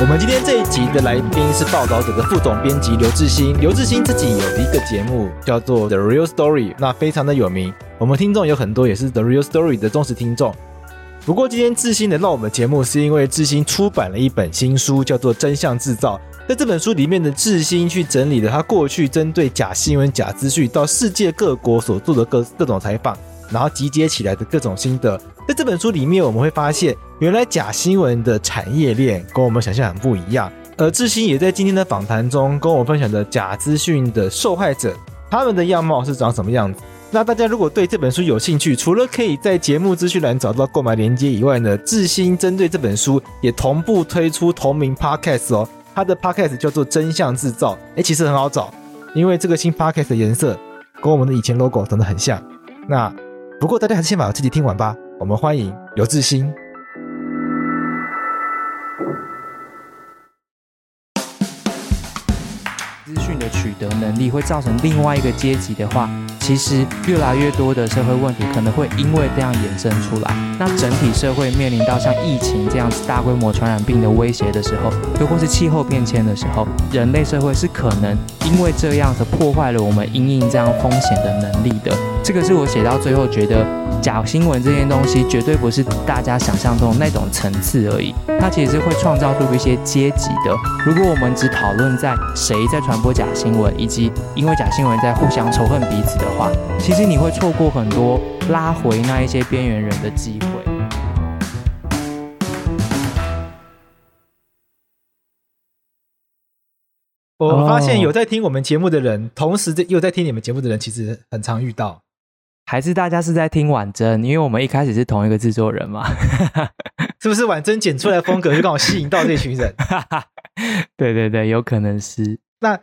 我们今天这一集的来宾是报道者的副总编辑刘致昕。刘致昕自己有一个节目叫做《The Real Story》，那非常的有名。我们听众有很多也是《The Real Story》的忠实听众。不过今天致昕来到我们节目，是因为致昕出版了一本新书，叫做《真相制造》。在这本书里面的致昕去整理了他过去针对假新闻、假资讯到世界各国所做的各各种采访，然后集结起来的各种心得。在这本书里面，我们会发现。原来假新闻的产业链跟我们想象很不一样，而致昕也在今天的访谈中跟我分享的假资讯的受害者，他们的样貌是长什么样子。那大家如果对这本书有兴趣，除了可以在节目资讯栏找到购买链接以外呢，致昕针对这本书也同步推出同名 podcast 哦，他的 podcast 叫做《真相制造》。哎，其实很好找，因为这个新 podcast 的颜色跟我们的以前 logo 长得很像。那不过大家还是先把这集听完吧。我们欢迎刘致取得能力会造成另外一个阶级的话，其实越来越多的社会问题可能会因为这样衍生出来。那整体社会面临到像疫情这样子大规模传染病的威胁的时候，又或是气候变迁的时候，人类社会是可能因为这样子破坏了我们因应这样风险的能力的。这个是我写到最后觉得假新闻这件东西绝对不是大家想象中那种层次而已，它其实是会创造出一些阶级的。如果我们只讨论在谁在传播假新闻，以及因为假新闻在互相仇恨彼此的话，其实你会错过很多拉回那一些边缘人的机会。我发现有在听我们节目的人，同时又在听你们节目的人，其实很常遇到。还是大家是在听婉珍，因为我们一开始是同一个制作人嘛，是不是婉珍剪出来的风格就刚好吸引到这群人？对对对，有可能是。那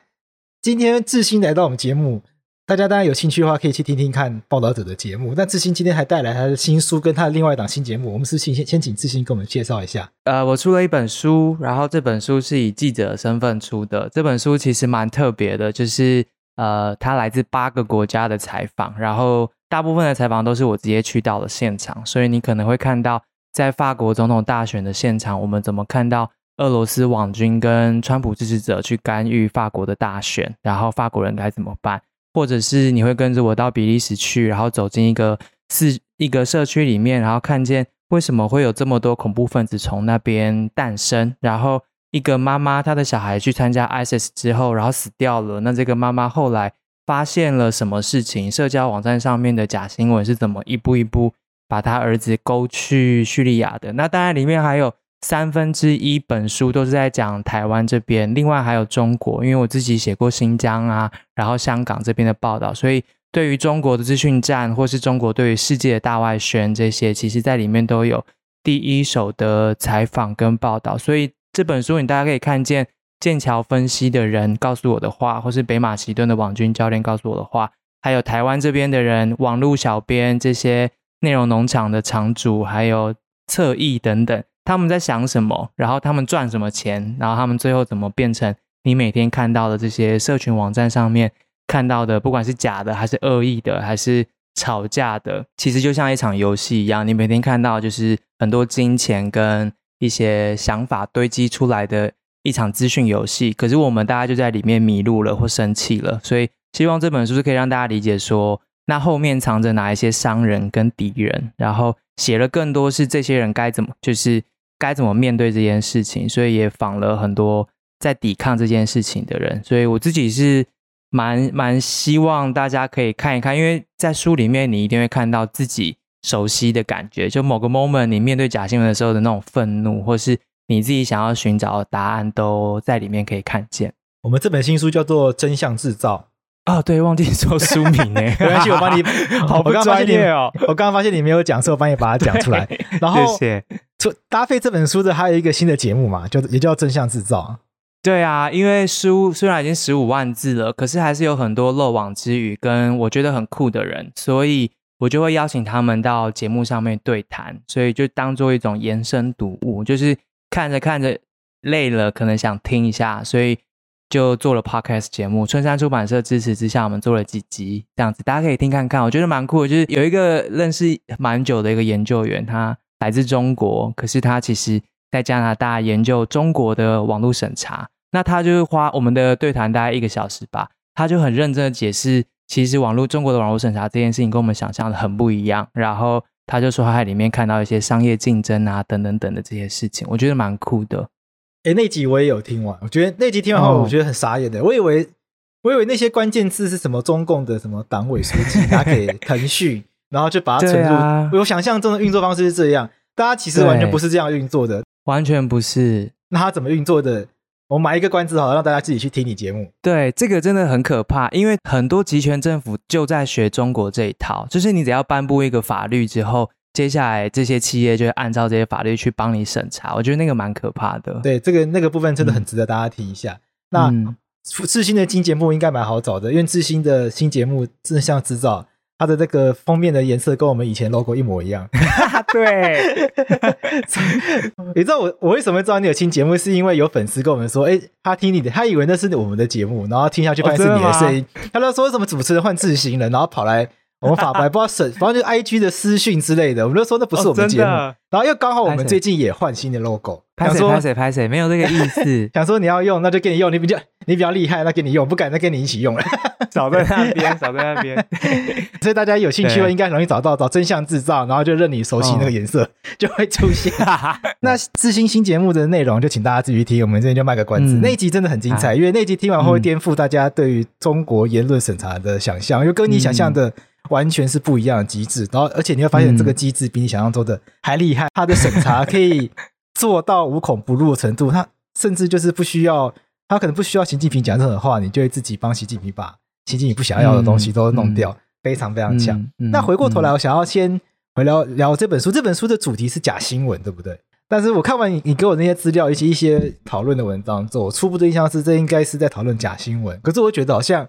今天志新来到我们节目，大家当然有兴趣的话，可以去听听看报道者的节目。那志新今天还带来他的新书跟他的另外一档新节目，我们是先先请志新给我们介绍一下。呃，我出了一本书，然后这本书是以记者身份出的。这本书其实蛮特别的，就是呃，它来自八个国家的采访，然后。大部分的采访都是我直接去到了现场，所以你可能会看到在法国总统大选的现场，我们怎么看到俄罗斯网军跟川普支持者去干预法国的大选，然后法国人该怎么办？或者是你会跟着我到比利时去，然后走进一个是一个社区里面，然后看见为什么会有这么多恐怖分子从那边诞生，然后一个妈妈她的小孩去参加 ISIS 之后，然后死掉了，那这个妈妈后来。发现了什么事情？社交网站上面的假新闻是怎么一步一步把他儿子勾去叙利亚的？那当然，里面还有三分之一本书都是在讲台湾这边，另外还有中国，因为我自己写过新疆啊，然后香港这边的报道，所以对于中国的资讯战或是中国对于世界的大外宣这些，其实在里面都有第一手的采访跟报道。所以这本书你大家可以看见。剑桥分析的人告诉我的话，或是北马其顿的网军教练告诉我的话，还有台湾这边的人、网络小编、这些内容农场的场主，还有侧翼等等，他们在想什么？然后他们赚什么钱？然后他们最后怎么变成你每天看到的这些社群网站上面看到的，不管是假的，还是恶意的，还是吵架的，其实就像一场游戏一样，你每天看到就是很多金钱跟一些想法堆积出来的。一场资讯游戏，可是我们大家就在里面迷路了或生气了，所以希望这本书是可以让大家理解说，那后面藏着哪一些商人跟敌人，然后写了更多是这些人该怎么，就是该怎么面对这件事情，所以也访了很多在抵抗这件事情的人，所以我自己是蛮蛮希望大家可以看一看，因为在书里面你一定会看到自己熟悉的感觉，就某个 moment 你面对假新闻的时候的那种愤怒，或是。你自己想要寻找的答案都在里面可以看见。我们这本新书叫做《真相制造》哦，对，忘记说书名呢，没关系，我帮你。好不专业哦！我刚刚发现你没有讲，所以我帮你把它讲出来。然后，谢谢。搭配这本书的还有一个新的节目嘛，就也叫《真相制造》。对啊，因为书虽然已经十五万字了，可是还是有很多漏网之鱼跟我觉得很酷的人，所以我就会邀请他们到节目上面对谈，所以就当做一种延伸读物，就是。看着看着累了，可能想听一下，所以就做了 podcast 节目。春山出版社支持之下，我们做了几集这样子，大家可以听看看。我觉得蛮酷，就是有一个认识蛮久的一个研究员，他来自中国，可是他其实在加拿大研究中国的网络审查。那他就花我们的对谈大概一个小时吧，他就很认真的解释，其实网络中国的网络审查这件事情跟我们想象的很不一样。然后他就说他在里面看到一些商业竞争啊等等等的这些事情，我觉得蛮酷的。哎，那集我也有听完，我觉得那集听完后，我觉得很傻眼的。Oh. 我以为，我以为那些关键字是什么中共的什么党委书记拿给 腾讯，然后就把它存入。啊、我想象中的运作方式是这样，大家其实完全不是这样运作的，完全不是。那他怎么运作的？我买一个关子好，让大家自己去听你节目。对，这个真的很可怕，因为很多集权政府就在学中国这一套，就是你只要颁布一个法律之后。接下来这些企业就会按照这些法律去帮你审查，我觉得那个蛮可怕的。对，这个那个部分真的很值得大家听一下。嗯、那智新的新节目应该蛮好找的，因为智新的新节目真的像制造，它的这个封面的颜色跟我们以前 logo 一模一样。对，你知道我我为什么知道你有新节目？是因为有粉丝跟我们说，哎，他听你的，他以为那是我们的节目，然后听下去发现是你的声音。哦、他就说，为什么主持人换自行了，然后跑来。我们法白 不知道审，反正就 I G 的私讯之类的，我们就说那不是我们节目。哦、然后又刚好我们最近也换新的 logo，拍谁拍谁拍谁，没有这个意思。想说你要用，那就给你用，你比较你比较厉害，那给你用，不敢再跟你一起用了。少在那边，少在那边。所以大家有兴趣的应该容易找到，找真相制造，然后就任你熟悉那个颜色，哦、就会出现。那智新新节目的内容就请大家自己去听，我们这边就卖个关子。嗯、那一集真的很精彩，啊、因为那集听完后会颠覆大家对于中国言论审查的想象，因为跟你想象的。完全是不一样的机制，然后而且你会发现这个机制比你想象中的还厉害，它的审查可以做到无孔不入的程度，它甚至就是不需要，它可能不需要习近平讲任何话，你就会自己帮习近平把习近平不想要的东西都弄掉，非常非常强。那回过头来，我想要先回聊聊这本书，这本书的主题是假新闻，对不对？但是我看完你你给我那些资料，以及一些讨论的文章之后，我初步的印象是这应该是在讨论假新闻，可是我觉得好像。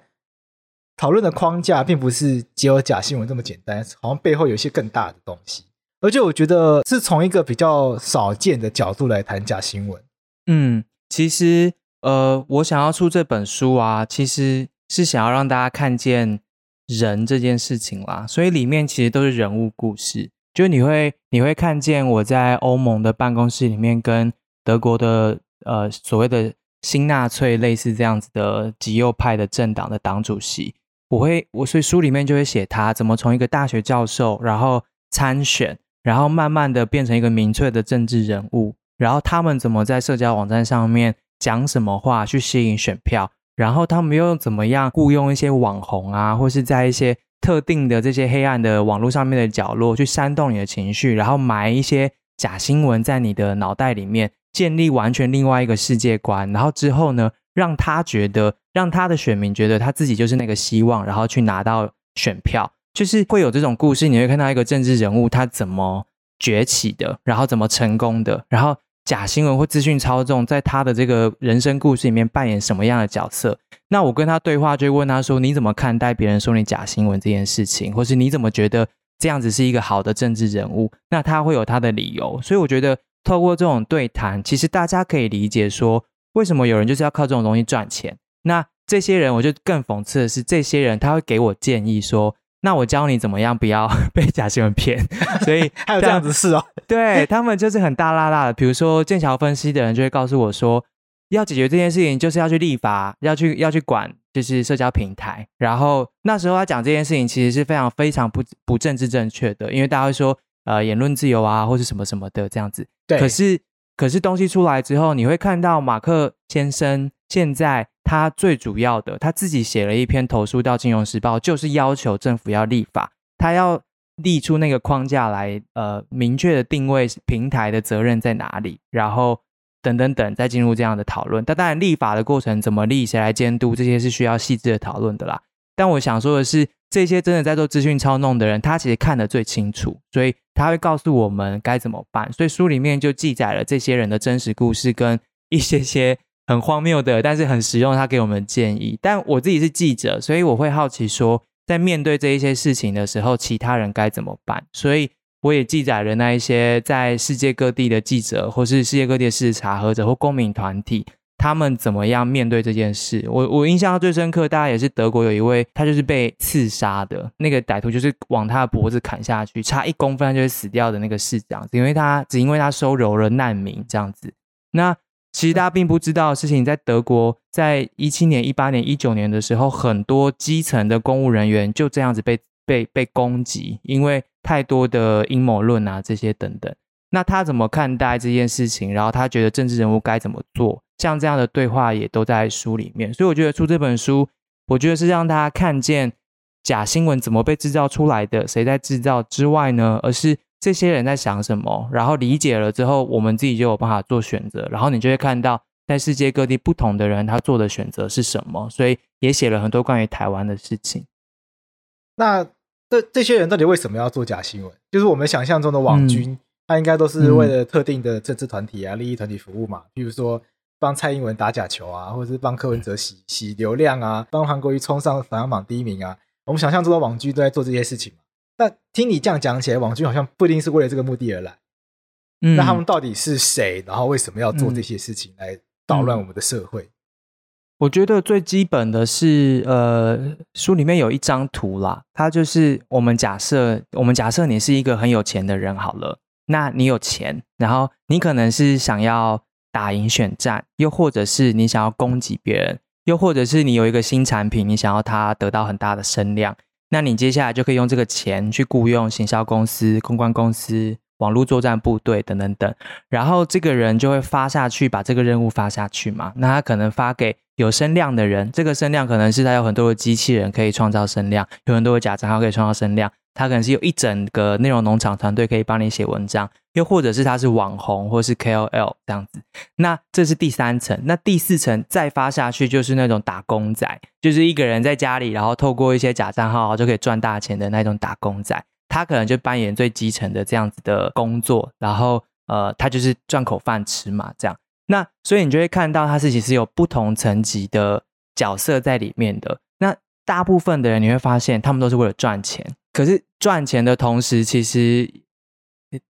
讨论的框架并不是只有假新闻这么简单，好像背后有一些更大的东西。而且我觉得是从一个比较少见的角度来谈假新闻。嗯，其实呃，我想要出这本书啊，其实是想要让大家看见人这件事情啦。所以里面其实都是人物故事，就你会你会看见我在欧盟的办公室里面跟德国的呃所谓的新纳粹类似这样子的极右派的政党的党主席。我会，我所以书里面就会写他怎么从一个大学教授，然后参选，然后慢慢的变成一个民粹的政治人物，然后他们怎么在社交网站上面讲什么话去吸引选票，然后他们又怎么样雇佣一些网红啊，或是在一些特定的这些黑暗的网络上面的角落去煽动你的情绪，然后埋一些假新闻在你的脑袋里面，建立完全另外一个世界观，然后之后呢，让他觉得。让他的选民觉得他自己就是那个希望，然后去拿到选票，就是会有这种故事。你会看到一个政治人物他怎么崛起的，然后怎么成功的，然后假新闻或资讯操纵在他的这个人生故事里面扮演什么样的角色？那我跟他对话，就会问他说：“你怎么看待别人说你假新闻这件事情？或是你怎么觉得这样子是一个好的政治人物？”那他会有他的理由。所以我觉得透过这种对谈，其实大家可以理解说，为什么有人就是要靠这种东西赚钱。那这些人，我就更讽刺的是，这些人他会给我建议说：“那我教你怎么样不要 被假新闻骗。”所以还有这样子事哦。对，他们就是很大拉拉的，比如说剑桥分析的人就会告诉我说，要解决这件事情，就是要去立法，要去要去管，就是社交平台。然后那时候他讲这件事情，其实是非常非常不不政治正确的，因为大家会说，呃，言论自由啊，或是什么什么的这样子。对。可是可是东西出来之后，你会看到马克先生现在。他最主要的，他自己写了一篇投书到《金融时报》，就是要求政府要立法，他要立出那个框架来，呃，明确的定位平台的责任在哪里，然后等等等，再进入这样的讨论。但当然，立法的过程怎么立，谁来监督，这些是需要细致的讨论的啦。但我想说的是，这些真的在做资讯操弄的人，他其实看得最清楚，所以他会告诉我们该怎么办。所以书里面就记载了这些人的真实故事跟一些些。很荒谬的，但是很实用。他给我们建议，但我自己是记者，所以我会好奇说，在面对这一些事情的时候，其他人该怎么办？所以我也记载了那一些在世界各地的记者，或是世界各地的事实查核者或公民团体，他们怎么样面对这件事？我我印象最深刻，大家也是德国有一位，他就是被刺杀的那个歹徒，就是往他的脖子砍下去，差一公分他就会死掉的那个市长，因为他只因为他收容了难民这样子。那其实大家并不知道的事情，在德国，在一七年、一八年、一九年的时候，很多基层的公务人员就这样子被被被攻击，因为太多的阴谋论啊这些等等。那他怎么看待这件事情？然后他觉得政治人物该怎么做？像这样的对话也都在书里面。所以我觉得出这本书，我觉得是让大家看见假新闻怎么被制造出来的，谁在制造之外呢？而是这些人在想什么？然后理解了之后，我们自己就有办法做选择。然后你就会看到，在世界各地不同的人他做的选择是什么。所以也写了很多关于台湾的事情。那这这些人到底为什么要做假新闻？就是我们想象中的网军。嗯他应该都是为了特定的政治团体啊、嗯、利益团体服务嘛，比如说帮蔡英文打假球啊，或者是帮柯文哲洗洗流量啊，帮韩国瑜冲上排行榜第一名啊。我们想象中的网剧都在做这些事情嘛。但听你这样讲起来，网剧好像不一定是为了这个目的而来。嗯，那他们到底是谁？然后为什么要做这些事情来捣乱我们的社会？我觉得最基本的是，呃，书里面有一张图啦，它就是我们假设，我们假设你是一个很有钱的人好了。那你有钱，然后你可能是想要打赢选战，又或者是你想要攻击别人，又或者是你有一个新产品，你想要它得到很大的声量，那你接下来就可以用这个钱去雇佣行销公司、公关公司、网络作战部队等等等，然后这个人就会发下去，把这个任务发下去嘛。那他可能发给有声量的人，这个声量可能是他有很多的机器人可以创造声量，有很多的假账号可以创造声量。他可能是有一整个内容农场团队可以帮你写文章，又或者是他是网红或是 KOL 这样子。那这是第三层，那第四层再发下去就是那种打工仔，就是一个人在家里，然后透过一些假账号就可以赚大钱的那种打工仔。他可能就扮演最基层的这样子的工作，然后呃，他就是赚口饭吃嘛，这样。那所以你就会看到它是其实有不同层级的角色在里面的。那大部分的人你会发现，他们都是为了赚钱。可是赚钱的同时，其实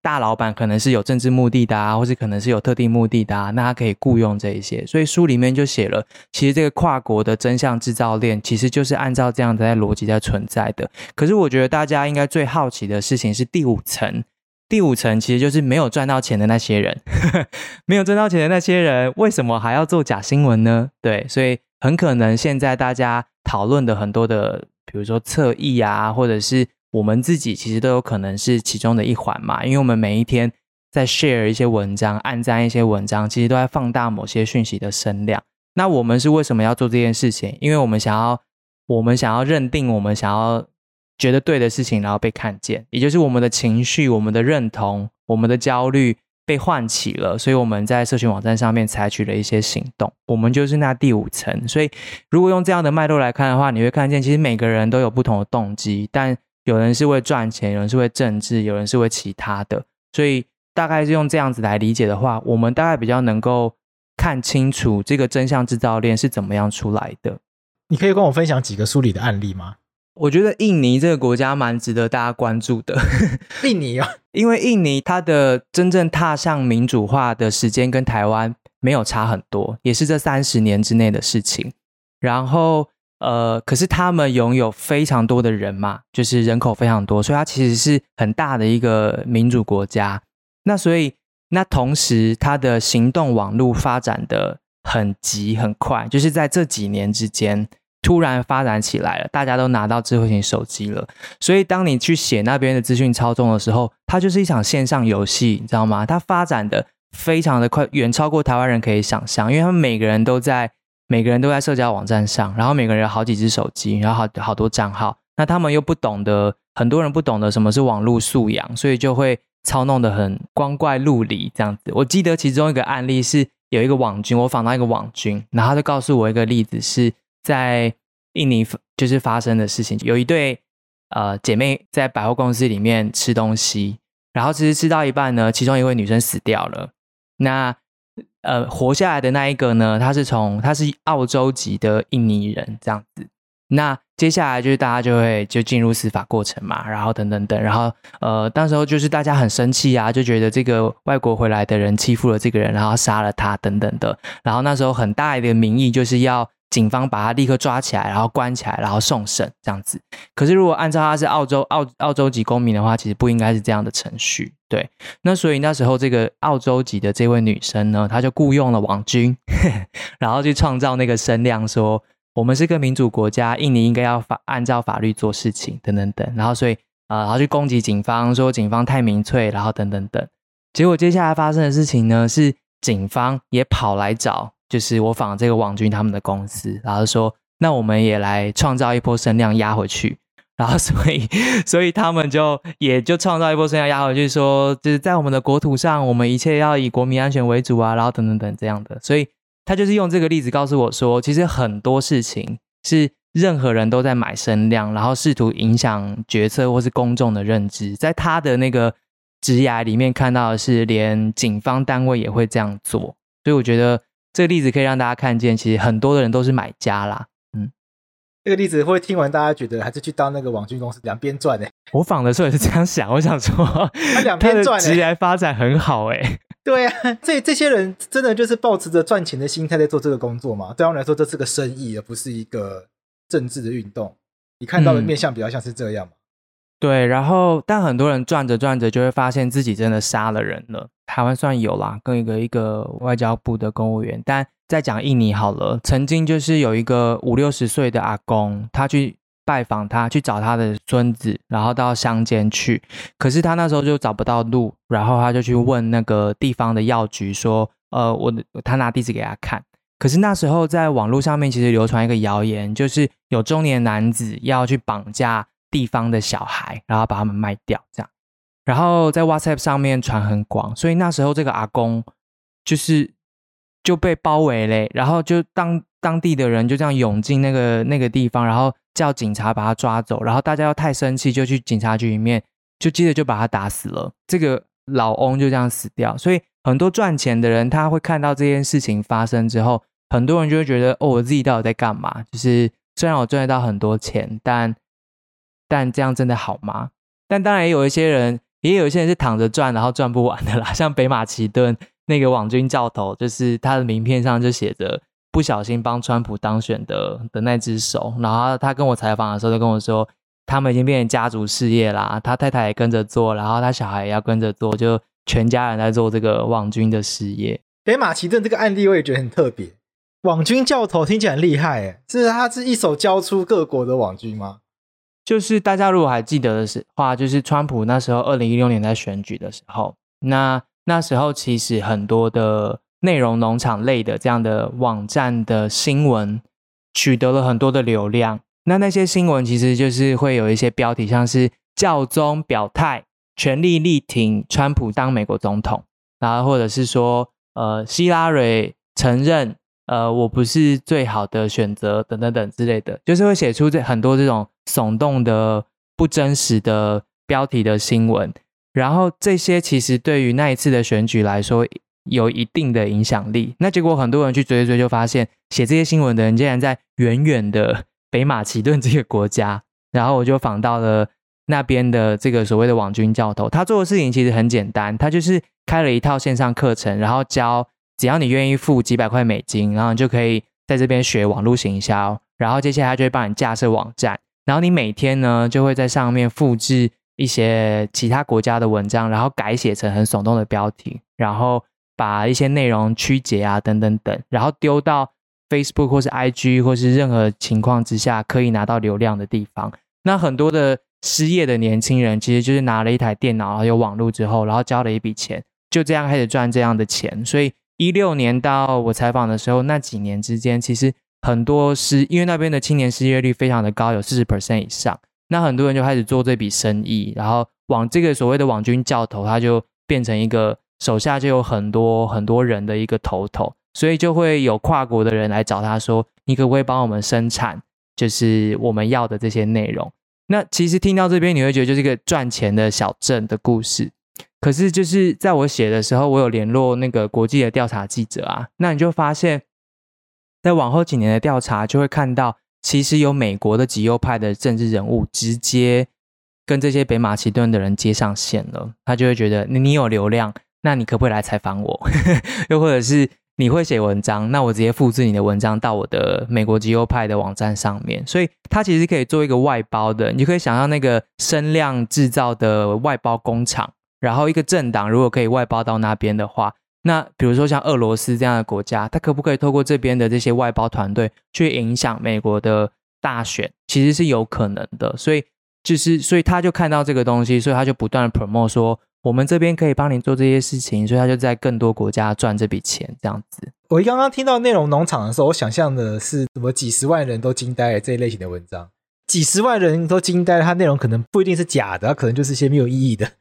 大老板可能是有政治目的的啊，或是可能是有特定目的的啊，那他可以雇佣这一些。所以书里面就写了，其实这个跨国的真相制造链，其实就是按照这样的在逻辑在存在的。可是我觉得大家应该最好奇的事情是第五层，第五层其实就是没有赚到钱的那些人，没有赚到钱的那些人，为什么还要做假新闻呢？对，所以很可能现在大家讨论的很多的，比如说侧翼啊，或者是。我们自己其实都有可能是其中的一环嘛，因为我们每一天在 share 一些文章、按赞一些文章，其实都在放大某些讯息的声量。那我们是为什么要做这件事情？因为我们想要，我们想要认定，我们想要觉得对的事情，然后被看见，也就是我们的情绪、我们的认同、我们的焦虑被唤起了，所以我们在社群网站上面采取了一些行动。我们就是那第五层。所以，如果用这样的脉络来看的话，你会看见，其实每个人都有不同的动机，但有人是为赚钱，有人是为政治，有人是为其他的，所以大概是用这样子来理解的话，我们大概比较能够看清楚这个真相制造链是怎么样出来的。你可以跟我分享几个书里的案例吗？我觉得印尼这个国家蛮值得大家关注的。印尼啊，因为印尼它的真正踏上民主化的时间跟台湾没有差很多，也是这三十年之内的事情。然后。呃，可是他们拥有非常多的人嘛，就是人口非常多，所以它其实是很大的一个民主国家。那所以，那同时它的行动网络发展的很急很快，就是在这几年之间突然发展起来了，大家都拿到智慧型手机了。所以，当你去写那边的资讯操纵的时候，它就是一场线上游戏，你知道吗？它发展的非常的快，远超过台湾人可以想象，因为他们每个人都在。每个人都在社交网站上，然后每个人有好几只手机，然后好好多账号。那他们又不懂得，很多人不懂得什么是网络素养，所以就会操弄得很光怪陆离这样子。我记得其中一个案例是有一个网军，我访到一个网军，然后他就告诉我一个例子，是在印尼就是发生的事情，有一对呃姐妹在百货公司里面吃东西，然后其实吃到一半呢，其中一位女生死掉了。那呃，活下来的那一个呢，他是从他是澳洲籍的印尼人这样子。那接下来就是大家就会就进入司法过程嘛，然后等等等，然后呃，当时候就是大家很生气啊，就觉得这个外国回来的人欺负了这个人，然后杀了他等等的，然后那时候很大一个民意就是要警方把他立刻抓起来，然后关起来，然后送审这样子。可是如果按照他是澳洲澳澳洲籍公民的话，其实不应该是这样的程序。对，那所以那时候这个澳洲籍的这位女生呢，她就雇佣了网军，然后去创造那个声量说。我们是个民主国家，印尼应该要法按照法律做事情，等等等。然后所以啊、呃，然后去攻击警方，说警方太民粹，然后等等等。结果接下来发生的事情呢，是警方也跑来找，就是我访这个网军他们的公司，然后说那我们也来创造一波声量压回去。然后 所以所以他们就也就创造一波声量压回去，说就是在我们的国土上，我们一切要以国民安全为主啊，然后等等等这样的。所以。他就是用这个例子告诉我说，其实很多事情是任何人都在买声量，然后试图影响决策或是公众的认知。在他的那个职涯里面看到的是，连警方单位也会这样做。所以我觉得这个例子可以让大家看见，其实很多的人都是买家啦。嗯，这个例子会听完大家觉得还是去当那个网军公司两边赚呢？我仿的时候也是这样想，我想说 他两边赚，职业发展很好哎。对啊，这这些人真的就是抱持着赚钱的心态在做这个工作嘛？对他们来说，这是个生意，而不是一个政治的运动。你看到的面相比较像是这样嘛？嗯、对，然后但很多人赚着赚着就会发现自己真的杀了人了。台湾算有啦，跟一个一个外交部的公务员。但再讲印尼好了，曾经就是有一个五六十岁的阿公，他去。拜访他，去找他的孙子，然后到乡间去。可是他那时候就找不到路，然后他就去问那个地方的药局，说：“呃，我他拿地址给他看。”可是那时候在网络上面其实流传一个谣言，就是有中年男子要去绑架地方的小孩，然后把他们卖掉，这样。然后在 WhatsApp 上面传很广，所以那时候这个阿公就是就被包围嘞，然后就当当地的人就这样涌进那个那个地方，然后。叫警察把他抓走，然后大家又太生气，就去警察局里面，就接着就把他打死了。这个老翁就这样死掉。所以很多赚钱的人，他会看到这件事情发生之后，很多人就会觉得，哦，我自己到底在干嘛？就是虽然我赚得到很多钱，但但这样真的好吗？但当然也有一些人，也有一些人是躺着赚，然后赚不完的啦。像北马其顿那个网军教头，就是他的名片上就写着。不小心帮川普当选的的那只手，然后他跟我采访的时候就跟我说，他们已经变成家族事业啦，他太太也跟着做，然后他小孩也要跟着做，就全家人在做这个网军的事业。北马其顿这个案例我也觉得很特别，网军教头听起来很厉害诶，是他是一手教出各国的网军吗？就是大家如果还记得的是话，就是川普那时候二零一六年在选举的时候，那那时候其实很多的。内容农场类的这样的网站的新闻取得了很多的流量，那那些新闻其实就是会有一些标题，像是教宗表态，全力力挺川普当美国总统，然后或者是说，呃，希拉蕊承认，呃，我不是最好的选择，等等等之类的，就是会写出这很多这种耸动的不真实的标题的新闻，然后这些其实对于那一次的选举来说。有一定的影响力，那结果很多人去追追，就发现写这些新闻的人竟然在远远的北马其顿这个国家。然后我就访到了那边的这个所谓的网军教头，他做的事情其实很简单，他就是开了一套线上课程，然后教只要你愿意付几百块美金，然后你就可以在这边学网络行销，然后接下来他就会帮你架设网站，然后你每天呢就会在上面复制一些其他国家的文章，然后改写成很耸动的标题，然后。把一些内容曲解啊，等等等，然后丢到 Facebook 或是 IG 或是任何情况之下可以拿到流量的地方。那很多的失业的年轻人，其实就是拿了一台电脑，然后有网络之后，然后交了一笔钱，就这样开始赚这样的钱。所以一六年到我采访的时候，那几年之间，其实很多失，因为那边的青年失业率非常的高，有四十 percent 以上。那很多人就开始做这笔生意，然后往这个所谓的网军教头，他就变成一个。手下就有很多很多人的一个头头，所以就会有跨国的人来找他说：“你可不可以帮我们生产，就是我们要的这些内容？”那其实听到这边，你会觉得就是一个赚钱的小镇的故事。可是就是在我写的时候，我有联络那个国际的调查记者啊，那你就发现，在往后几年的调查，就会看到，其实有美国的极右派的政治人物直接跟这些北马其顿的人接上线了，他就会觉得你你有流量，那你可不可以来采访我？又或者是你会写文章，那我直接复制你的文章到我的美国极右派的网站上面。所以他其实可以做一个外包的，你就可以想象那个声量制造的外包工厂。然后一个政党如果可以外包到那边的话，那比如说像俄罗斯这样的国家，它可不可以透过这边的这些外包团队去影响美国的大选？其实是有可能的。所以就是，所以他就看到这个东西，所以他就不断的 promote 说，我们这边可以帮你做这些事情，所以他就在更多国家赚这笔钱，这样子。我刚刚听到内容农场的时候，我想象的是什么几十万人都惊呆了这一类型的文章，几十万人都惊呆了，它内容可能不一定是假的，它可能就是一些没有意义的。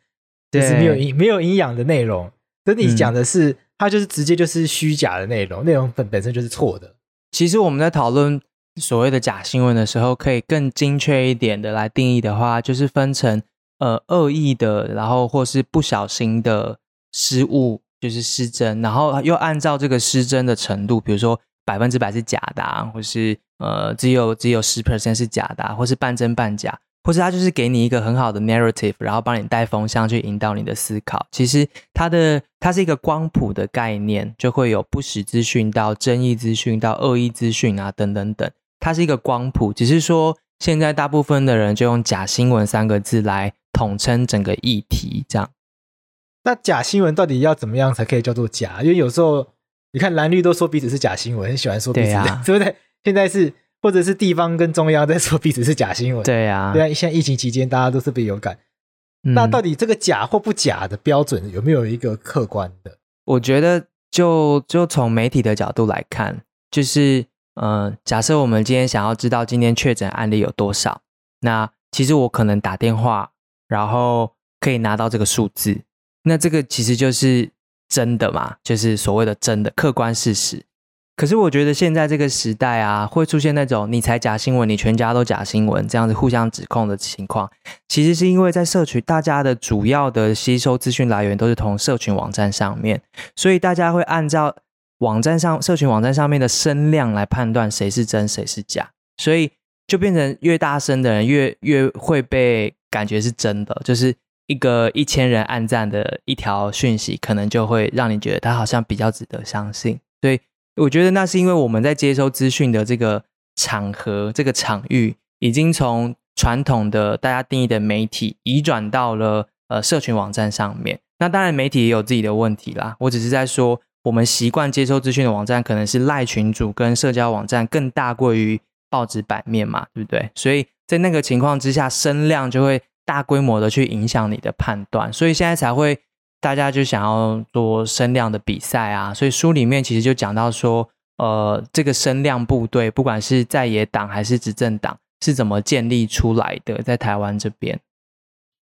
就是没有营没有营养的内容，跟你讲的是，嗯、它就是直接就是虚假的内容，内容本本身就是错的。其实我们在讨论所谓的假新闻的时候，可以更精确一点的来定义的话，就是分成呃恶意的，然后或是不小心的失误，就是失真，然后又按照这个失真的程度，比如说百分之百是假的，啊，或是呃只有只有十 percent 是假的，啊，或是半真半假。或是他就是给你一个很好的 narrative，然后帮你带风向去引导你的思考。其实它的它是一个光谱的概念，就会有不实资讯到争议资讯到恶意资讯啊等等等。它是一个光谱，只是说现在大部分的人就用假新闻三个字来统称整个议题。这样，那假新闻到底要怎么样才可以叫做假？因为有时候你看蓝绿都说彼此是假新闻，很喜欢说彼此，对啊，对不对？现在是。或者是地方跟中央在说彼此是假新闻，对呀，对啊，现在疫情期间大家都特别有感。嗯、那到底这个假或不假的标准有没有一个客观的？我觉得就就从媒体的角度来看，就是嗯、呃，假设我们今天想要知道今天确诊案例有多少，那其实我可能打电话，然后可以拿到这个数字，那这个其实就是真的嘛，就是所谓的真的客观事实。可是我觉得现在这个时代啊，会出现那种你才假新闻，你全家都假新闻这样子互相指控的情况，其实是因为在社群，大家的主要的吸收资讯来源都是从社群网站上面，所以大家会按照网站上、社群网站上面的声量来判断谁是真谁是假，所以就变成越大声的人越越会被感觉是真的，就是一个一千人按赞的一条讯息，可能就会让你觉得他好像比较值得相信，所以。我觉得那是因为我们在接收资讯的这个场合、这个场域，已经从传统的大家定义的媒体移转到了呃社群网站上面。那当然，媒体也有自己的问题啦。我只是在说，我们习惯接收资讯的网站，可能是赖群组跟社交网站更大过于报纸版面嘛，对不对？所以在那个情况之下，声量就会大规模的去影响你的判断，所以现在才会。大家就想要做声量的比赛啊，所以书里面其实就讲到说，呃，这个声量部队，不管是在野党还是执政党，是怎么建立出来的？在台湾这边，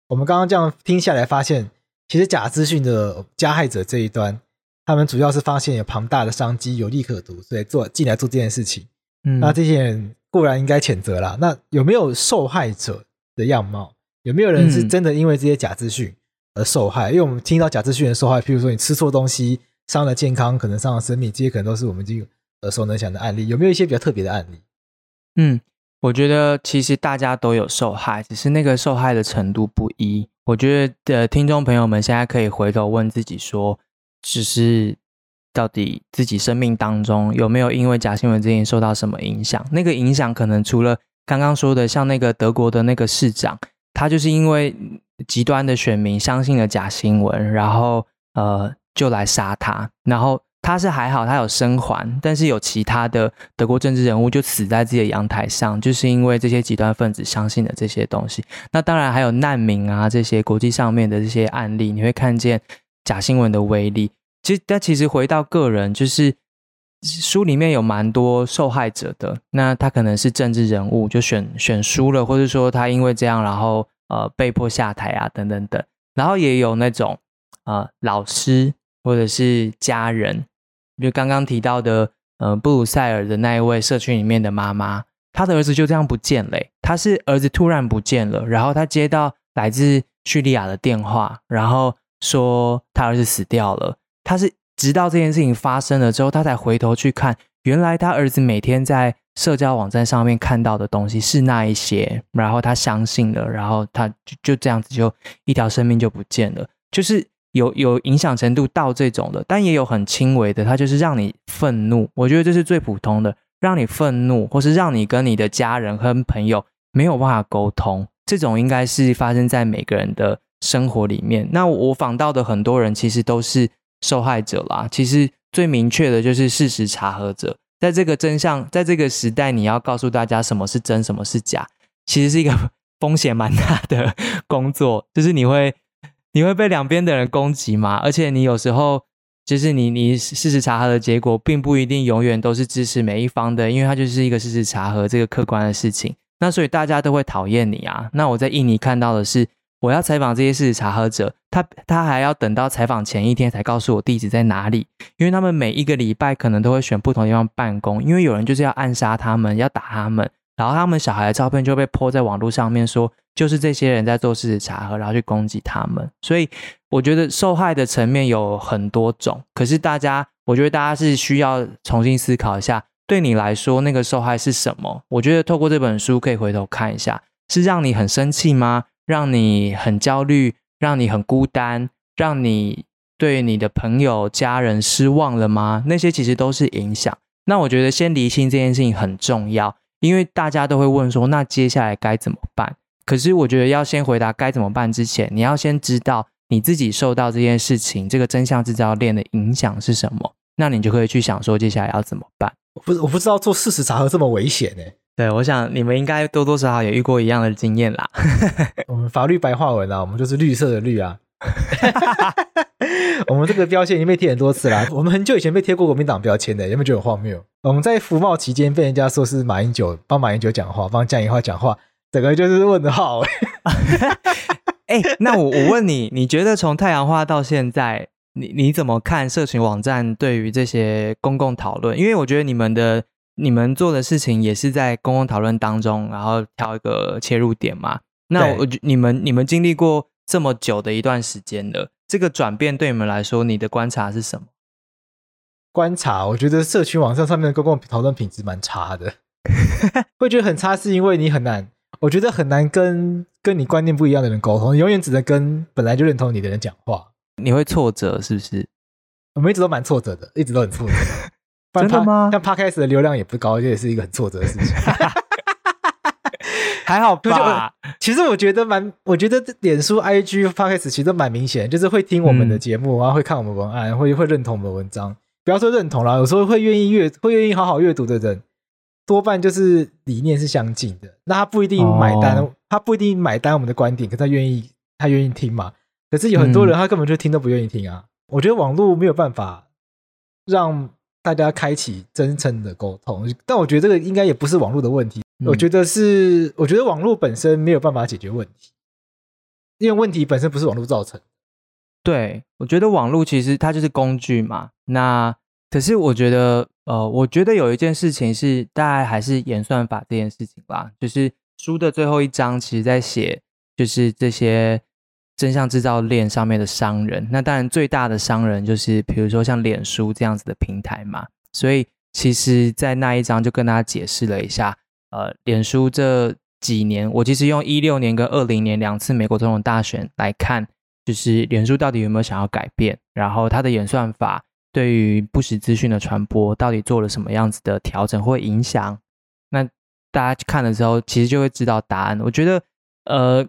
我们刚刚这样听下来，发现其实假资讯的加害者这一端，他们主要是发现有庞大的商机，有利可图，所以做进来做这件事情。嗯，那这些人固然应该谴责啦。那有没有受害者的样貌？有没有人是真的因为这些假资讯？而受害，因为我们听到假资讯的受害，譬如说你吃错东西伤了健康，可能伤了生命，这些可能都是我们这个耳熟能详的案例。有没有一些比较特别的案例？嗯，我觉得其实大家都有受害，只是那个受害的程度不一。我觉得的听众朋友们现在可以回头问自己说，只是到底自己生命当中有没有因为假新闻这件受到什么影响？那个影响可能除了刚刚说的，像那个德国的那个市长，他就是因为。极端的选民相信了假新闻，然后呃就来杀他。然后他是还好，他有生还，但是有其他的德国政治人物就死在自己的阳台上，就是因为这些极端分子相信了这些东西。那当然还有难民啊，这些国际上面的这些案例，你会看见假新闻的威力。其实，但其实回到个人，就是书里面有蛮多受害者的。那他可能是政治人物，就选选输了，或者说他因为这样，然后。呃，被迫下台啊，等等等，然后也有那种呃老师或者是家人，比如刚刚提到的呃布鲁塞尔的那一位社区里面的妈妈，她的儿子就这样不见了。她是儿子突然不见了，然后她接到来自叙利亚的电话，然后说他儿子死掉了。他是直到这件事情发生了之后，他才回头去看，原来他儿子每天在社交网站上面看到的东西是那一些，然后他相信了，然后他就就这样子就一条生命就不见了，就是有有影响程度到这种的，但也有很轻微的，他就是让你愤怒，我觉得这是最普通的，让你愤怒，或是让你跟你的家人和朋友没有办法沟通，这种应该是发生在每个人的生活里面。那我访到的很多人其实都是受害者啦，其实最明确的就是事实查核者。在这个真相，在这个时代，你要告诉大家什么是真，什么是假，其实是一个风险蛮大的工作。就是你会，你会被两边的人攻击嘛？而且你有时候，就是你你事实查核的结果，并不一定永远都是支持每一方的，因为它就是一个事实查核这个客观的事情。那所以大家都会讨厌你啊。那我在印尼看到的是。我要采访这些事实查核者，他他还要等到采访前一天才告诉我地址在哪里，因为他们每一个礼拜可能都会选不同地方办公，因为有人就是要暗杀他们，要打他们，然后他们小孩的照片就被泼在网络上面，说就是这些人在做事实查核，然后去攻击他们。所以我觉得受害的层面有很多种，可是大家，我觉得大家是需要重新思考一下，对你来说那个受害是什么？我觉得透过这本书可以回头看一下，是让你很生气吗？让你很焦虑，让你很孤单，让你对你的朋友、家人失望了吗？那些其实都是影响。那我觉得先厘清这件事情很重要，因为大家都会问说，那接下来该怎么办？可是我觉得要先回答该怎么办之前，你要先知道你自己受到这件事情、这个真相制造链的影响是什么，那你就可以去想说接下来要怎么办。我不我不知道做事实查核这么危险呢。对，我想你们应该多多少少也遇过一样的经验啦。我们法律白话文啊，我们就是绿色的绿啊。我们这个标签已经被贴很多次啦。我们很久以前被贴过国民党标签的，有没有觉得很荒谬？我们在服贸期间被人家说是马英九帮马英九讲话，帮江宜桦讲话，整个就是问号。哎、欸，那我我问你，你觉得从太阳花到现在，你你怎么看社群网站对于这些公共讨论？因为我觉得你们的。你们做的事情也是在公共讨论当中，然后挑一个切入点嘛。那我觉你们你们经历过这么久的一段时间了，这个转变对你们来说，你的观察是什么？观察，我觉得社群网站上面的公共讨论品质蛮差的，会觉得很差，是因为你很难，我觉得很难跟跟你观念不一样的人沟通，永远只能跟本来就认同你的人讲话。你会挫折是不是？我们一直都蛮挫折的，一直都很挫折。真的吗？像 Podcast 的流量也不高，这也是一个很挫折的事情。还好吧？其实我觉得蛮，我觉得脸书、IG、Podcast 其实都蛮明显，就是会听我们的节目，然后会看我们文案，会会认同我们的文章。不要说认同啦，有时候会愿意阅，会愿意好好阅读的人，多半就是理念是相近的。那他不一定买单，哦、他不一定买单我们的观点，可他愿意，他愿意听嘛。可是有很多人他根本就听都不愿意听啊。嗯、我觉得网络没有办法让。大家开启真诚的沟通，但我觉得这个应该也不是网络的问题。嗯、我觉得是，我觉得网络本身没有办法解决问题，因为问题本身不是网络造成。对，我觉得网络其实它就是工具嘛。那可是我觉得，呃，我觉得有一件事情是，大概还是演算法这件事情吧。就是书的最后一章，其实在写，就是这些。真相制造链上面的商人，那当然最大的商人就是比如说像脸书这样子的平台嘛。所以其实，在那一章就跟大家解释了一下，呃，脸书这几年，我其实用一六年跟二零年两次美国总统大选来看，就是脸书到底有没有想要改变，然后它的演算法对于不实资讯的传播到底做了什么样子的调整或影响。那大家看的时候，其实就会知道答案。我觉得，呃。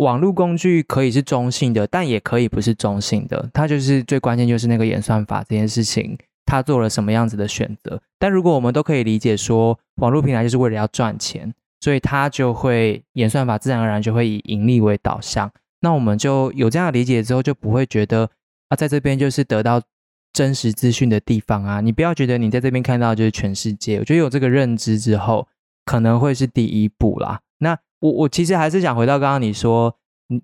网络工具可以是中性的，但也可以不是中性的。它就是最关键，就是那个演算法这件事情，它做了什么样子的选择。但如果我们都可以理解说，网络平台就是为了要赚钱，所以它就会演算法自然而然就会以盈利为导向。那我们就有这样的理解之后，就不会觉得啊，在这边就是得到真实资讯的地方啊。你不要觉得你在这边看到就是全世界。我觉得有这个认知之后，可能会是第一步啦。我我其实还是想回到刚刚你说，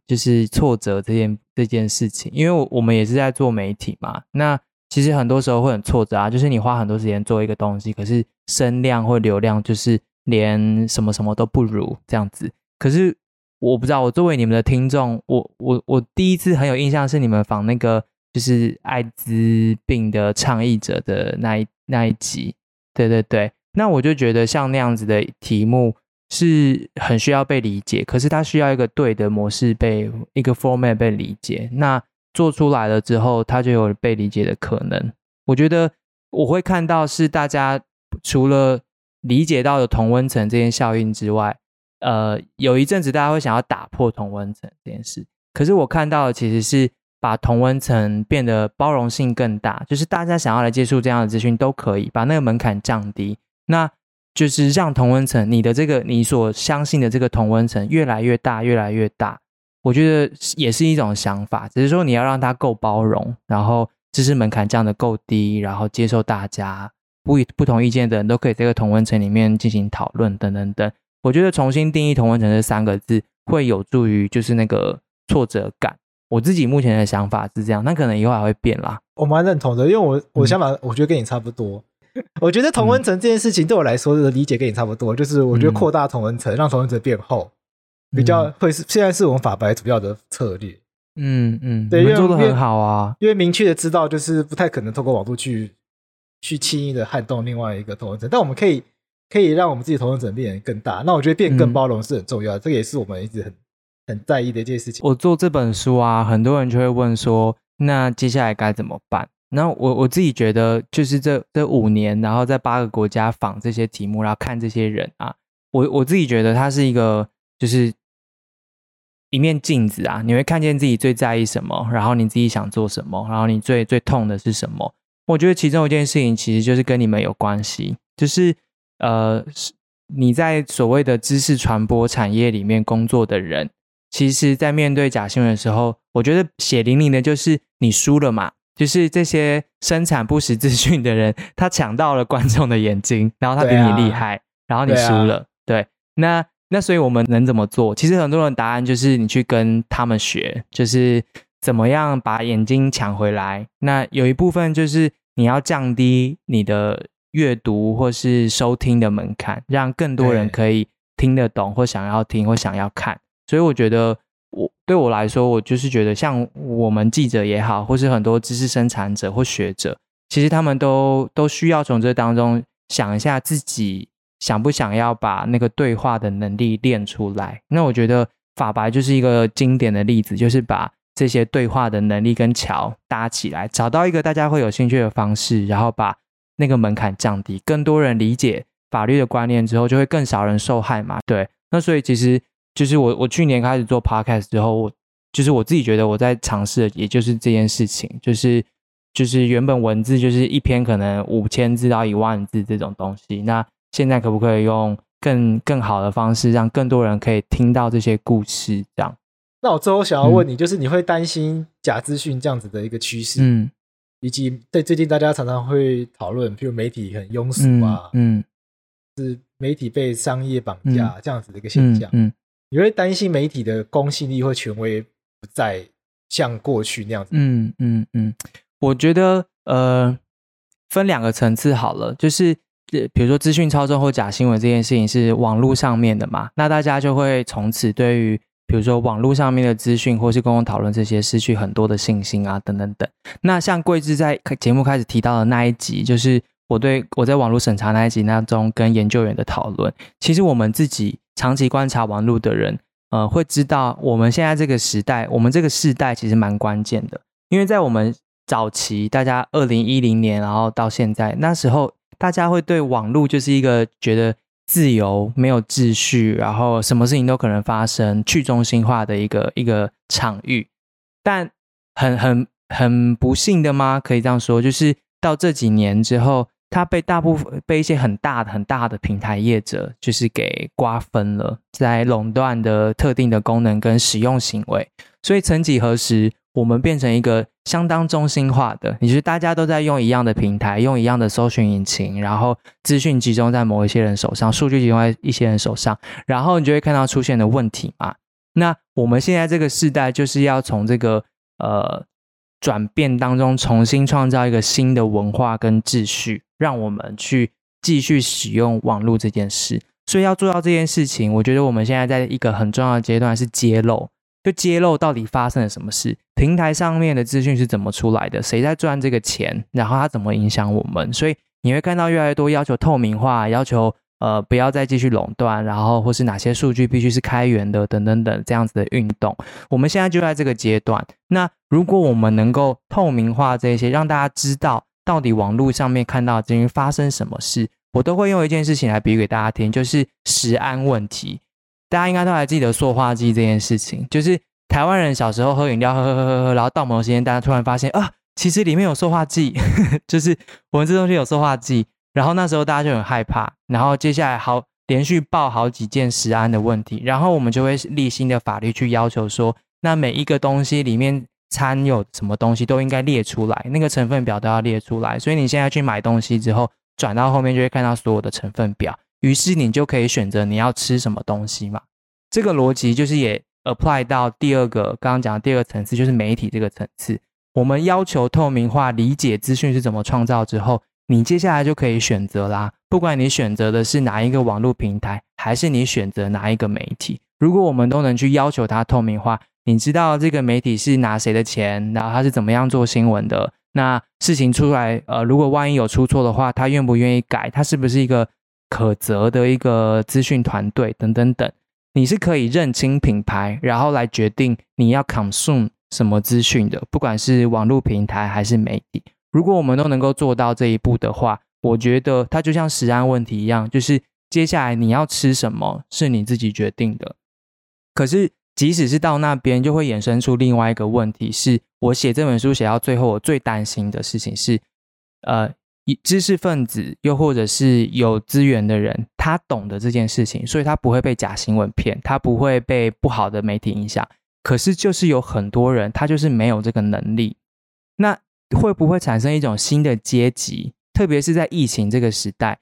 就是挫折这件这件事情，因为我我们也是在做媒体嘛。那其实很多时候会很挫折啊，就是你花很多时间做一个东西，可是声量或流量就是连什么什么都不如这样子。可是我不知道，我作为你们的听众，我我我第一次很有印象是你们访那个就是艾滋病的倡议者的那一那一集，对对对。那我就觉得像那样子的题目是很需要被理解，可是它需要一个对的模式被一个 format 被理解。那做出来了之后，它就有被理解的可能。我觉得我会看到是大家除了理解到的同温层这件效应之外，呃，有一阵子大家会想要打破同温层这件事。可是我看到的其实是把同温层变得包容性更大，就是大家想要来接触这样的资讯都可以，把那个门槛降低。那就是让同温层，你的这个你所相信的这个同温层越来越大，越来越大。我觉得也是一种想法，只是说你要让它够包容，然后知识门槛降得够低，然后接受大家不不同意见的人都可以在这个同温层里面进行讨论，等等等。我觉得重新定义同温层这三个字会有助于就是那个挫折感。我自己目前的想法是这样，那可能以后还会变啦。我蛮认同的，因为我我想法我觉得跟你差不多。我觉得同温层这件事情对我来说的理解跟你差不多，嗯、就是我觉得扩大同温层，让同温层变厚，比较会是现在是我们法白主要的策略。嗯嗯，对，因为做的很好啊，因为明确的知道就是不太可能透过网络去去轻易的撼动另外一个同温层，但我们可以可以让我们自己同温层变得更大。那我觉得变更包容是很重要的，嗯、这个也是我们一直很很在意的一件事情。我做这本书啊，很多人就会问说，那接下来该怎么办？那我我自己觉得，就是这这五年，然后在八个国家访这些题目，然后看这些人啊，我我自己觉得他是一个，就是一面镜子啊，你会看见自己最在意什么，然后你自己想做什么，然后你最最痛的是什么。我觉得其中一件事情其实就是跟你们有关系，就是呃，你在所谓的知识传播产业里面工作的人，其实在面对假新闻的时候，我觉得血淋淋的就是你输了嘛。就是这些生产不实资讯的人，他抢到了观众的眼睛，然后他比你厉害，啊、然后你输了。对，啊、对，那那所以我们能怎么做？其实很多人答案就是你去跟他们学，就是怎么样把眼睛抢回来。那有一部分就是你要降低你的阅读或是收听的门槛，让更多人可以听得懂或想要听或想要看。所以我觉得。对我来说，我就是觉得，像我们记者也好，或是很多知识生产者或学者，其实他们都都需要从这当中想一下自己想不想要把那个对话的能力练出来。那我觉得法白就是一个经典的例子，就是把这些对话的能力跟桥搭起来，找到一个大家会有兴趣的方式，然后把那个门槛降低，更多人理解法律的观念之后，就会更少人受害嘛。对，那所以其实。就是我，我去年开始做 podcast 之后，我就是我自己觉得我在尝试的，也就是这件事情，就是就是原本文字就是一篇可能五千字到一万字这种东西，那现在可不可以用更更好的方式，让更多人可以听到这些故事？这样。那我最后想要问你，嗯、就是你会担心假资讯这样子的一个趋势，嗯，以及在最近大家常常会讨论，譬如媒体很庸俗啊，嗯，嗯是媒体被商业绑架这样子的一个现象，嗯。你会担心媒体的公信力或权威不再像过去那样子？嗯嗯嗯，我觉得呃，分两个层次好了，就是比如说资讯操纵或假新闻这件事情是网络上面的嘛，那大家就会从此对于比如说网络上面的资讯或是公共讨论这些失去很多的信心啊，等等等。那像桂枝在节目开始提到的那一集，就是我对我在网络审查那一集当中跟研究员的讨论，其实我们自己。长期观察网络的人，呃，会知道我们现在这个时代，我们这个世代其实蛮关键的。因为在我们早期，大家二零一零年，然后到现在，那时候大家会对网络就是一个觉得自由、没有秩序，然后什么事情都可能发生、去中心化的一个一个场域。但很很很不幸的吗？可以这样说，就是到这几年之后。它被大部分被一些很大的很大的平台业者就是给瓜分了，在垄断的特定的功能跟使用行为，所以曾几何时，我们变成一个相当中心化的，也就是大家都在用一样的平台，用一样的搜寻引擎，然后资讯集中在某一些人手上，数据集中在一些人手上，然后你就会看到出现的问题嘛。那我们现在这个时代就是要从这个呃转变当中重新创造一个新的文化跟秩序。让我们去继续使用网络这件事，所以要做到这件事情，我觉得我们现在在一个很重要的阶段是揭露，就揭露到底发生了什么事，平台上面的资讯是怎么出来的，谁在赚这个钱，然后它怎么影响我们。所以你会看到越来越多要求透明化，要求呃不要再继续垄断，然后或是哪些数据必须是开源的等等等这样子的运动。我们现在就在这个阶段。那如果我们能够透明化这些，让大家知道到底网络上面看到这些发生什么事，我都会用一件事情来比喻给大家听，就是食安问题。大家应该都还记得塑化剂这件事情，就是台湾人小时候喝饮料，喝喝喝喝喝，然后到某时间，大家突然发现啊，其实里面有塑化剂，就是我们这东西有塑化剂。然后那时候大家就很害怕，然后接下来好连续爆好几件食安的问题，然后我们就会立新的法律去要求说，那每一个东西里面掺有什么东西都应该列出来，那个成分表都要列出来。所以你现在去买东西之后，转到后面就会看到所有的成分表。于是你就可以选择你要吃什么东西嘛？这个逻辑就是也 apply 到第二个刚刚讲的第二个层次，就是媒体这个层次。我们要求透明化，理解资讯是怎么创造之后，你接下来就可以选择啦。不管你选择的是哪一个网络平台，还是你选择哪一个媒体，如果我们都能去要求它透明化，你知道这个媒体是拿谁的钱，然后他是怎么样做新闻的，那事情出来，呃，如果万一有出错的话，他愿不愿意改，他是不是一个可责的一个资讯团队等等等，你是可以认清品牌，然后来决定你要 consume 什么资讯的，不管是网络平台还是媒体。如果我们都能够做到这一步的话，我觉得它就像食安问题一样，就是接下来你要吃什么是你自己决定的。可是即使是到那边，就会衍生出另外一个问题，是我写这本书写到最后，我最担心的事情是，呃。知识分子，又或者是有资源的人，他懂得这件事情，所以他不会被假新闻骗，他不会被不好的媒体影响。可是，就是有很多人，他就是没有这个能力。那会不会产生一种新的阶级？特别是在疫情这个时代，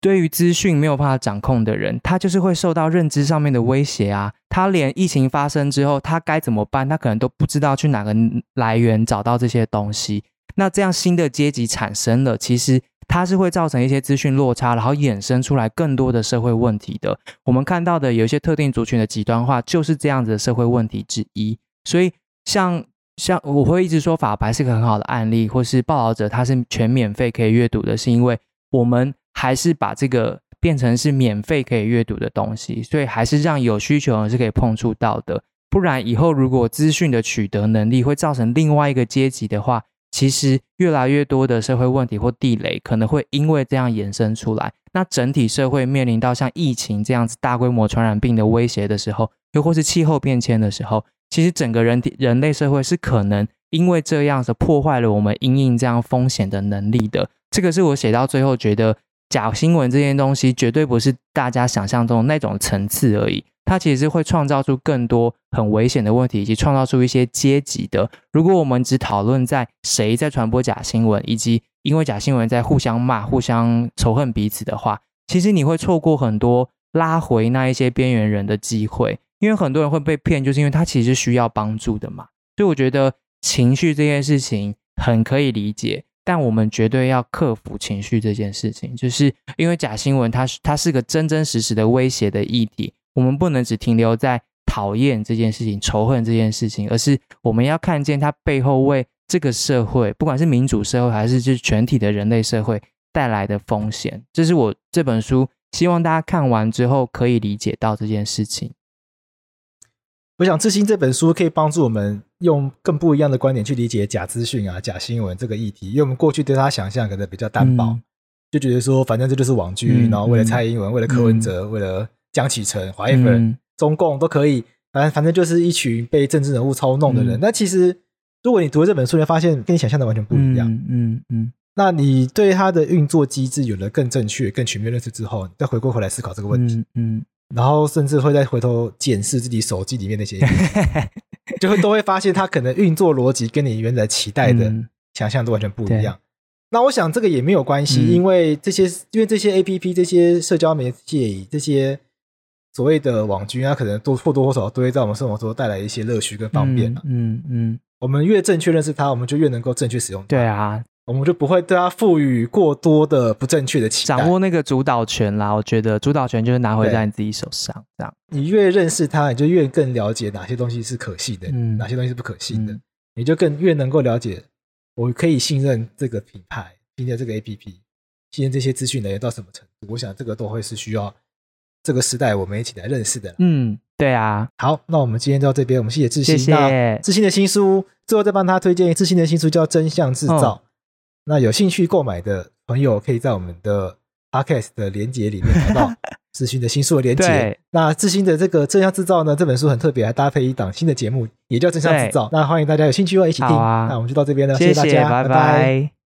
对于资讯没有办法掌控的人，他就是会受到认知上面的威胁啊！他连疫情发生之后，他该怎么办？他可能都不知道去哪个来源找到这些东西。那这样新的阶级产生了，其实它是会造成一些资讯落差，然后衍生出来更多的社会问题的。我们看到的有一些特定族群的极端化，就是这样子的社会问题之一。所以像像我会一直说法白是个很好的案例，或是报道者他是全免费可以阅读的，是因为我们还是把这个变成是免费可以阅读的东西，所以还是让有需求人是可以碰触到的。不然以后如果资讯的取得能力会造成另外一个阶级的话，其实越来越多的社会问题或地雷可能会因为这样延伸出来。那整体社会面临到像疫情这样子大规模传染病的威胁的时候，又或是气候变迁的时候，其实整个人体人类社会是可能因为这样子破坏了我们应应这样风险的能力的。这个是我写到最后觉得假新闻这件东西绝对不是大家想象中那种层次而已。它其实是会创造出更多很危险的问题，以及创造出一些阶级的。如果我们只讨论在谁在传播假新闻，以及因为假新闻在互相骂、互相仇恨彼此的话，其实你会错过很多拉回那一些边缘人的机会。因为很多人会被骗，就是因为他其实需要帮助的嘛。所以我觉得情绪这件事情很可以理解，但我们绝对要克服情绪这件事情，就是因为假新闻它是它是个真真实实的威胁的议题。我们不能只停留在讨厌这件事情、仇恨这件事情，而是我们要看见它背后为这个社会，不管是民主社会还是就是全体的人类社会带来的风险。这是我这本书希望大家看完之后可以理解到这件事情。我想，致新这本书可以帮助我们用更不一样的观点去理解假资讯啊、假新闻这个议题，因为我们过去对它想象可能比较单薄，嗯、就觉得说反正这就是网剧，嗯、然后为了蔡英文、嗯、为了柯文哲、嗯、为了。江启臣、华一芬、中共都可以，反正反正就是一群被政治人物操弄的人。那、嗯、其实，如果你读了这本书，你会发现跟你想象的完全不一样。嗯嗯，嗯，那你对它的运作机制有了更正确、更全面认识之后，再回过头来思考这个问题。嗯，嗯，然后甚至会再回头检视自己手机里面那些，就会都会发现它可能运作逻辑跟你原来期待的想象都完全不一样。嗯、那我想这个也没有关系，嗯、因为这些因为这些 APP、这些社交媒体、这些。所谓的网军，它可能多或多或少都会在我们生活中带来一些乐趣跟方便。嗯嗯，我们越正确认识它，我们就越能够正确使用它。对啊，我们就不会对它赋予过多的不正确的期待。掌握那个主导权啦，我觉得主导权就是拿回在你自己手上。这样，你越认识它，你就越更了解哪些东西是可信的，嗯、哪些东西是不可信的，嗯、你就更越能够了解，我可以信任这个品牌，信任这个 APP，信任这些资讯来源到什么程度？我想这个都会是需要这个时代我们一起来认识的。嗯，对啊。好，那我们今天就到这边，我们谢谢志新。谢谢。致昕的新书，最后再帮他推荐致昕的新书叫《真相制造》。哦。那有兴趣购买的朋友，可以在我们的 Podcast 的连接里面找到 志勋的新书的连接。那志勋的这个《正向制造》呢，这本书很特别，还搭配一档新的节目，也叫《正向制造》。那欢迎大家有兴趣的话一起听。啊。那我们就到这边了，谢谢，谢谢大家，拜拜。拜拜。